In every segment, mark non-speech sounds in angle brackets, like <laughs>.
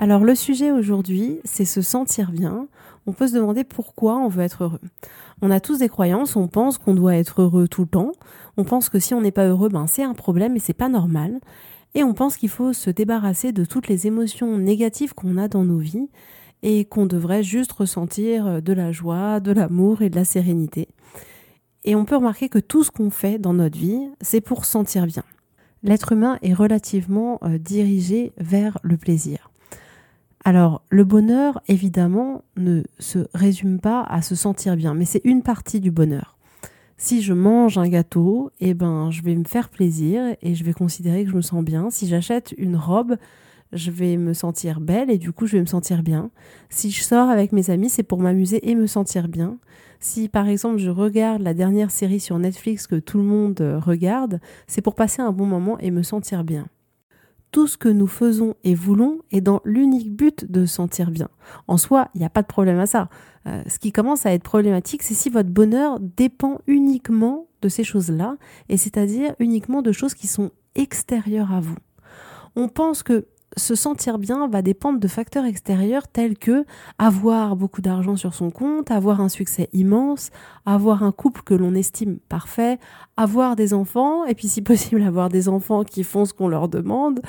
Alors le sujet aujourd'hui, c'est se sentir bien. On peut se demander pourquoi on veut être heureux. On a tous des croyances, on pense qu'on doit être heureux tout le temps. On pense que si on n'est pas heureux, ben c'est un problème et c'est pas normal. Et on pense qu'il faut se débarrasser de toutes les émotions négatives qu'on a dans nos vies et qu'on devrait juste ressentir de la joie, de l'amour et de la sérénité. Et on peut remarquer que tout ce qu'on fait dans notre vie, c'est pour sentir bien. L'être humain est relativement euh, dirigé vers le plaisir. Alors, le bonheur, évidemment, ne se résume pas à se sentir bien, mais c'est une partie du bonheur. Si je mange un gâteau, eh ben, je vais me faire plaisir et je vais considérer que je me sens bien. Si j'achète une robe, je vais me sentir belle et du coup, je vais me sentir bien. Si je sors avec mes amis, c'est pour m'amuser et me sentir bien. Si par exemple je regarde la dernière série sur Netflix que tout le monde regarde, c'est pour passer un bon moment et me sentir bien tout ce que nous faisons et voulons est dans l'unique but de sentir bien. En soi, il n'y a pas de problème à ça. Euh, ce qui commence à être problématique, c'est si votre bonheur dépend uniquement de ces choses-là, et c'est-à-dire uniquement de choses qui sont extérieures à vous. On pense que se sentir bien va dépendre de facteurs extérieurs tels que avoir beaucoup d'argent sur son compte, avoir un succès immense, avoir un couple que l'on estime parfait, avoir des enfants, et puis si <laughs> possible avoir des enfants qui font ce qu'on leur demande,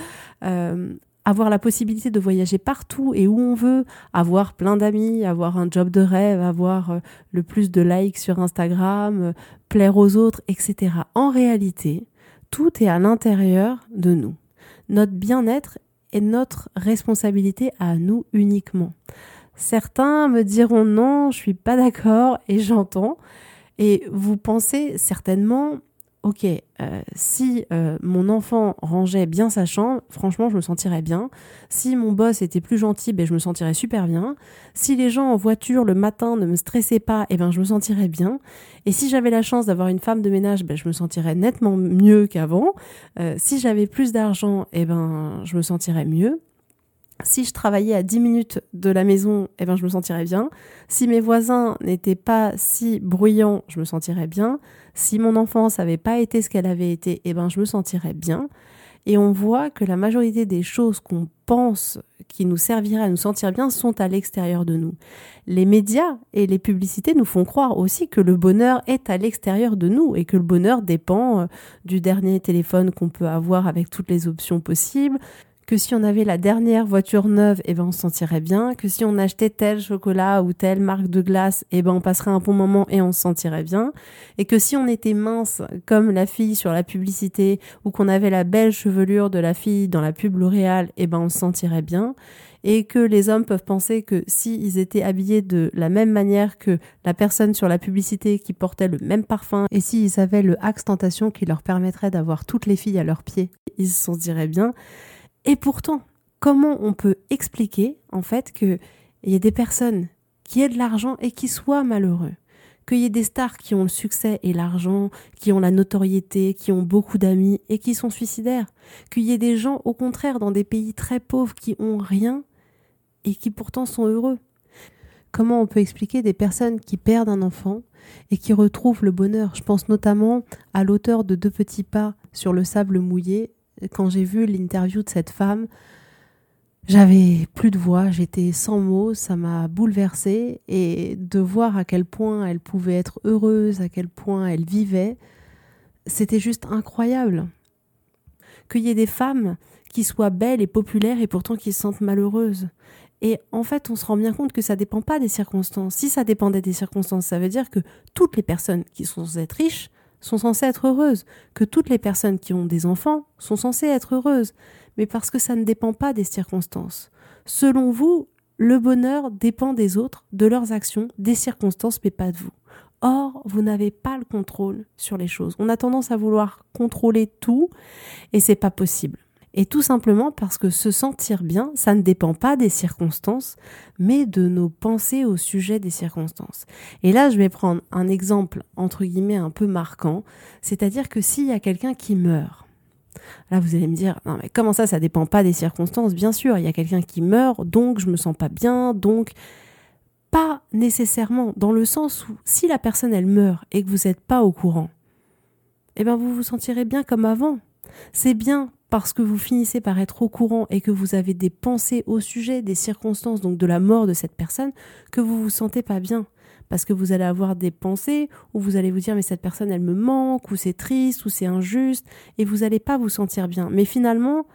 euh, avoir la possibilité de voyager partout et où on veut, avoir plein d'amis, avoir un job de rêve, avoir euh, le plus de likes sur Instagram, euh, plaire aux autres, etc. En réalité, tout est à l'intérieur de nous. Notre bien-être est notre responsabilité à nous uniquement. Certains me diront non, je suis pas d'accord et j'entends. Et vous pensez certainement ok, euh, si euh, mon enfant rangeait bien sa chambre, franchement, je me sentirais bien. Si mon boss était plus gentil, ben, je me sentirais super bien. Si les gens en voiture le matin ne me stressaient pas, eh ben, je me sentirais bien. Et si j'avais la chance d'avoir une femme de ménage, ben, je me sentirais nettement mieux qu'avant. Euh, si j'avais plus d'argent, eh ben, je me sentirais mieux. Si je travaillais à 10 minutes de la maison, eh ben, je me sentirais bien. Si mes voisins n'étaient pas si bruyants, je me sentirais bien. Si mon enfance n'avait pas été ce qu'elle avait été, eh ben, je me sentirais bien. Et on voit que la majorité des choses qu'on pense qui nous serviraient à nous sentir bien sont à l'extérieur de nous. Les médias et les publicités nous font croire aussi que le bonheur est à l'extérieur de nous et que le bonheur dépend euh, du dernier téléphone qu'on peut avoir avec toutes les options possibles, que si on avait la dernière voiture neuve, eh ben on se sentirait bien, que si on achetait tel chocolat ou telle marque de glace, eh ben on passerait un bon moment et on se sentirait bien, et que si on était mince comme la fille sur la publicité ou qu'on avait la belle chevelure de la fille dans la pub L'Oréal, eh ben on se sentirait bien, et que les hommes peuvent penser que s'ils étaient habillés de la même manière que la personne sur la publicité qui portait le même parfum, et s'ils avaient le axe tentation qui leur permettrait d'avoir toutes les filles à leurs pieds, ils se sentiraient bien. Et pourtant, comment on peut expliquer en fait qu'il y ait des personnes qui aient de l'argent et qui soient malheureux? Qu'il y ait des stars qui ont le succès et l'argent, qui ont la notoriété, qui ont beaucoup d'amis et qui sont suicidaires, qu'il y ait des gens au contraire dans des pays très pauvres qui ont rien et qui pourtant sont heureux? Comment on peut expliquer des personnes qui perdent un enfant et qui retrouvent le bonheur? Je pense notamment à l'auteur de Deux petits pas sur le sable mouillé quand j'ai vu l'interview de cette femme, j'avais plus de voix, j'étais sans mots, ça m'a bouleversée et de voir à quel point elle pouvait être heureuse, à quel point elle vivait, c'était juste incroyable. qu'il y ait des femmes qui soient belles et populaires et pourtant qui se sentent malheureuses. Et en fait, on se rend bien compte que ça dépend pas des circonstances. Si ça dépendait des circonstances, ça veut dire que toutes les personnes qui sont censées être riches sont censées être heureuses, que toutes les personnes qui ont des enfants sont censées être heureuses, mais parce que ça ne dépend pas des circonstances. Selon vous, le bonheur dépend des autres, de leurs actions, des circonstances, mais pas de vous. Or, vous n'avez pas le contrôle sur les choses. On a tendance à vouloir contrôler tout et c'est pas possible. Et tout simplement parce que se sentir bien, ça ne dépend pas des circonstances, mais de nos pensées au sujet des circonstances. Et là, je vais prendre un exemple, entre guillemets, un peu marquant, c'est-à-dire que s'il y a quelqu'un qui meurt, Là, vous allez me dire, non, mais comment ça, ça dépend pas des circonstances? Bien sûr, il y a quelqu'un qui meurt, donc je me sens pas bien, donc pas nécessairement, dans le sens où si la personne elle meurt et que vous n'êtes pas au courant, eh bien vous vous sentirez bien comme avant. C'est bien parce que vous finissez par être au courant et que vous avez des pensées au sujet des circonstances, donc de la mort de cette personne, que vous vous sentez pas bien. Parce que vous allez avoir des pensées où vous allez vous dire mais cette personne elle me manque, ou c'est triste, ou c'est injuste, et vous n'allez pas vous sentir bien. Mais finalement,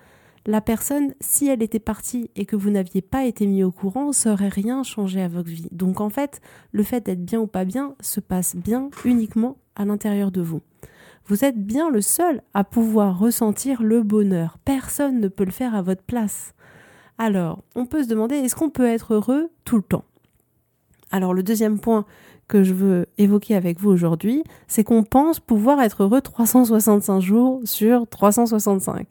la personne, si elle était partie et que vous n'aviez pas été mis au courant, ça aurait rien changé à votre vie. Donc en fait, le fait d'être bien ou pas bien se passe bien uniquement à l'intérieur de vous. Vous êtes bien le seul à pouvoir ressentir le bonheur. Personne ne peut le faire à votre place. Alors, on peut se demander, est-ce qu'on peut être heureux tout le temps? Alors, le deuxième point que je veux évoquer avec vous aujourd'hui, c'est qu'on pense pouvoir être heureux 365 jours sur 365.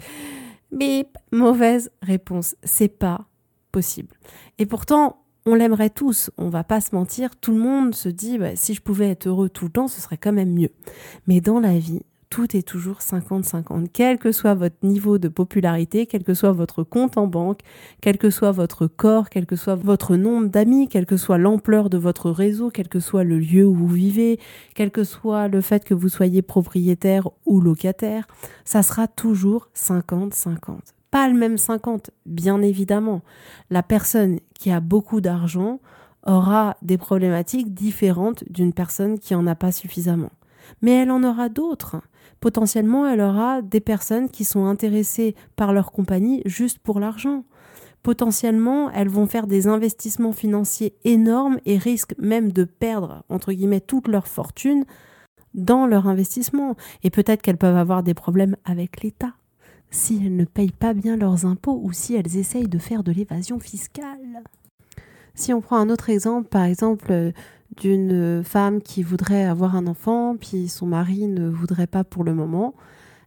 Mais mauvaise réponse, c'est pas possible. Et pourtant, on l'aimerait tous, on va pas se mentir, tout le monde se dit bah, si je pouvais être heureux tout le temps, ce serait quand même mieux. Mais dans la vie, tout est toujours 50-50. Quel que soit votre niveau de popularité, quel que soit votre compte en banque, quel que soit votre corps, quel que soit votre nombre d'amis, quelle que soit l'ampleur de votre réseau, quel que soit le lieu où vous vivez, quel que soit le fait que vous soyez propriétaire ou locataire, ça sera toujours 50-50 pas le même 50, bien évidemment. La personne qui a beaucoup d'argent aura des problématiques différentes d'une personne qui en a pas suffisamment. Mais elle en aura d'autres. Potentiellement, elle aura des personnes qui sont intéressées par leur compagnie juste pour l'argent. Potentiellement, elles vont faire des investissements financiers énormes et risquent même de perdre, entre guillemets, toute leur fortune dans leur investissement. Et peut-être qu'elles peuvent avoir des problèmes avec l'État si elles ne payent pas bien leurs impôts ou si elles essayent de faire de l'évasion fiscale. Si on prend un autre exemple, par exemple euh, d'une femme qui voudrait avoir un enfant, puis son mari ne voudrait pas pour le moment,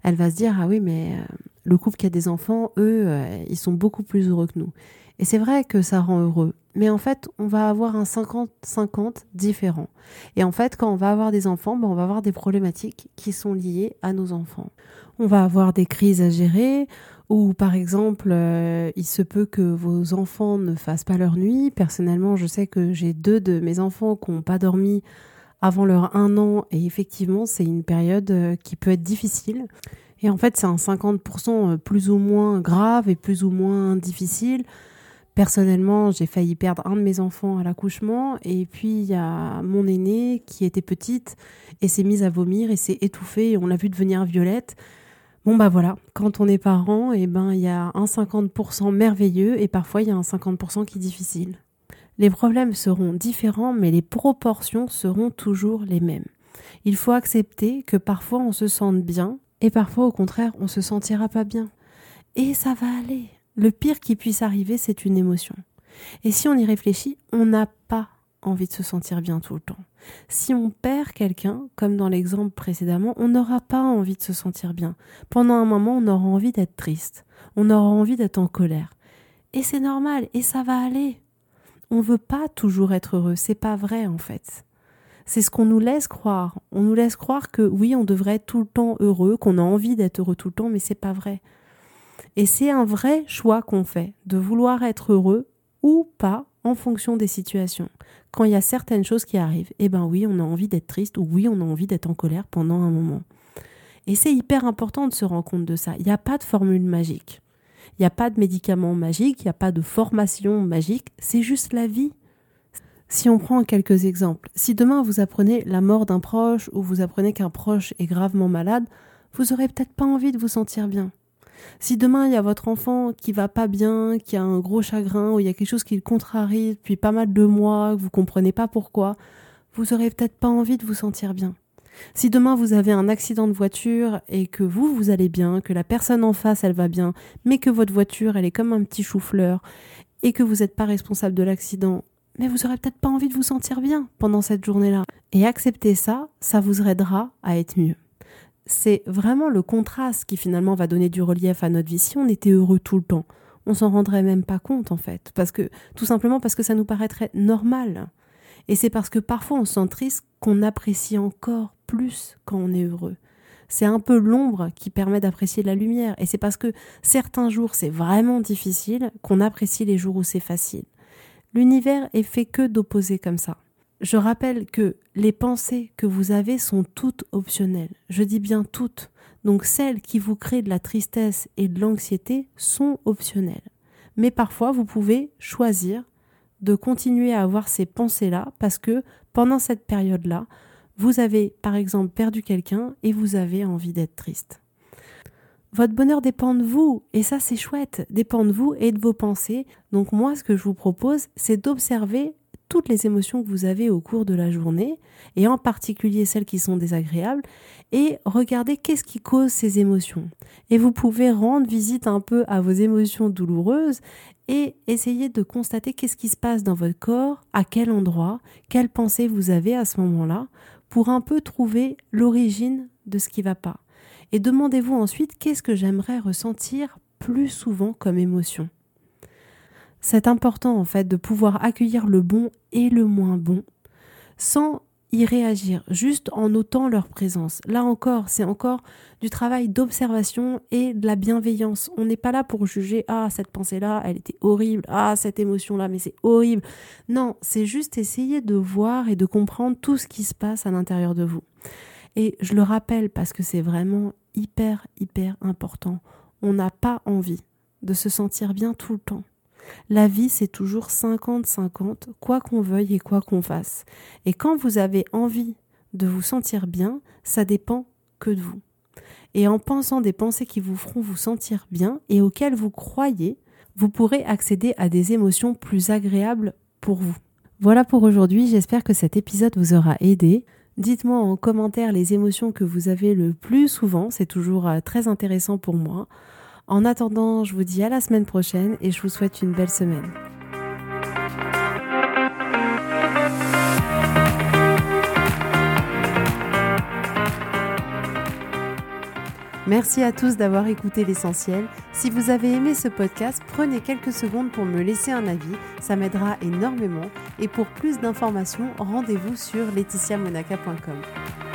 elle va se dire ah oui mais euh, le couple qui a des enfants, eux, euh, ils sont beaucoup plus heureux que nous. Et c'est vrai que ça rend heureux, mais en fait, on va avoir un 50-50 différent. Et en fait, quand on va avoir des enfants, ben, on va avoir des problématiques qui sont liées à nos enfants on va avoir des crises à gérer, ou par exemple, euh, il se peut que vos enfants ne fassent pas leur nuit. Personnellement, je sais que j'ai deux de mes enfants qui n'ont pas dormi avant leur un an, et effectivement, c'est une période euh, qui peut être difficile. Et en fait, c'est un 50% euh, plus ou moins grave et plus ou moins difficile. Personnellement, j'ai failli perdre un de mes enfants à l'accouchement et puis il y a mon aînée qui était petite et s'est mise à vomir et s'est étouffée et on l'a vu devenir violette. Bon bah voilà, quand on est parent, eh ben il y a un 50% merveilleux et parfois il y a un 50% qui est difficile. Les problèmes seront différents mais les proportions seront toujours les mêmes. Il faut accepter que parfois on se sente bien et parfois au contraire on se sentira pas bien. Et ça va aller. Le pire qui puisse arriver c'est une émotion. Et si on y réfléchit, on n'a pas envie de se sentir bien tout le temps. Si on perd quelqu'un, comme dans l'exemple précédemment, on n'aura pas envie de se sentir bien. Pendant un moment, on aura envie d'être triste. On aura envie d'être en colère. Et c'est normal, et ça va aller. On veut pas toujours être heureux, c'est pas vrai en fait. C'est ce qu'on nous laisse croire. On nous laisse croire que oui, on devrait être tout le temps heureux, qu'on a envie d'être heureux tout le temps, mais c'est pas vrai. Et c'est un vrai choix qu'on fait, de vouloir être heureux ou pas en fonction des situations. Quand il y a certaines choses qui arrivent, eh ben oui, on a envie d'être triste ou oui, on a envie d'être en colère pendant un moment. Et c'est hyper important de se rendre compte de ça. Il n'y a pas de formule magique. Il n'y a pas de médicament magique, il n'y a pas de formation magique, c'est juste la vie. Si on prend quelques exemples, si demain vous apprenez la mort d'un proche ou vous apprenez qu'un proche est gravement malade, vous aurez peut-être pas envie de vous sentir bien. Si demain il y a votre enfant qui va pas bien, qui a un gros chagrin, ou il y a quelque chose qui le contrarie depuis pas mal de mois, que vous comprenez pas pourquoi, vous aurez peut-être pas envie de vous sentir bien. Si demain vous avez un accident de voiture et que vous, vous allez bien, que la personne en face, elle va bien, mais que votre voiture, elle est comme un petit chou-fleur et que vous n'êtes pas responsable de l'accident, mais vous aurez peut-être pas envie de vous sentir bien pendant cette journée-là. Et accepter ça, ça vous aidera à être mieux. C'est vraiment le contraste qui finalement va donner du relief à notre vie. Si on était heureux tout le temps, on s'en rendrait même pas compte en fait, parce que tout simplement parce que ça nous paraîtrait normal. Et c'est parce que parfois on se sent triste qu'on apprécie encore plus quand on est heureux. C'est un peu l'ombre qui permet d'apprécier la lumière. Et c'est parce que certains jours c'est vraiment difficile qu'on apprécie les jours où c'est facile. L'univers est fait que d'opposer comme ça. Je rappelle que les pensées que vous avez sont toutes optionnelles. Je dis bien toutes. Donc celles qui vous créent de la tristesse et de l'anxiété sont optionnelles. Mais parfois vous pouvez choisir de continuer à avoir ces pensées-là parce que pendant cette période-là, vous avez par exemple perdu quelqu'un et vous avez envie d'être triste. Votre bonheur dépend de vous et ça c'est chouette, dépend de vous et de vos pensées. Donc moi ce que je vous propose c'est d'observer toutes les émotions que vous avez au cours de la journée, et en particulier celles qui sont désagréables, et regardez qu'est-ce qui cause ces émotions. Et vous pouvez rendre visite un peu à vos émotions douloureuses et essayer de constater qu'est-ce qui se passe dans votre corps, à quel endroit, quelles pensées vous avez à ce moment-là, pour un peu trouver l'origine de ce qui va pas. Et demandez-vous ensuite qu'est-ce que j'aimerais ressentir plus souvent comme émotion. C'est important en fait de pouvoir accueillir le bon et le moins bon sans y réagir, juste en notant leur présence. Là encore, c'est encore du travail d'observation et de la bienveillance. On n'est pas là pour juger ah cette pensée-là, elle était horrible, ah cette émotion-là, mais c'est horrible. Non, c'est juste essayer de voir et de comprendre tout ce qui se passe à l'intérieur de vous. Et je le rappelle parce que c'est vraiment hyper hyper important. On n'a pas envie de se sentir bien tout le temps. La vie, c'est toujours 50-50, quoi qu'on veuille et quoi qu'on fasse. Et quand vous avez envie de vous sentir bien, ça dépend que de vous. Et en pensant des pensées qui vous feront vous sentir bien et auxquelles vous croyez, vous pourrez accéder à des émotions plus agréables pour vous. Voilà pour aujourd'hui, j'espère que cet épisode vous aura aidé. Dites-moi en commentaire les émotions que vous avez le plus souvent, c'est toujours euh, très intéressant pour moi. En attendant, je vous dis à la semaine prochaine et je vous souhaite une belle semaine. Merci à tous d'avoir écouté l'essentiel. Si vous avez aimé ce podcast, prenez quelques secondes pour me laisser un avis, ça m'aidera énormément. Et pour plus d'informations, rendez-vous sur laetitiamonaca.com.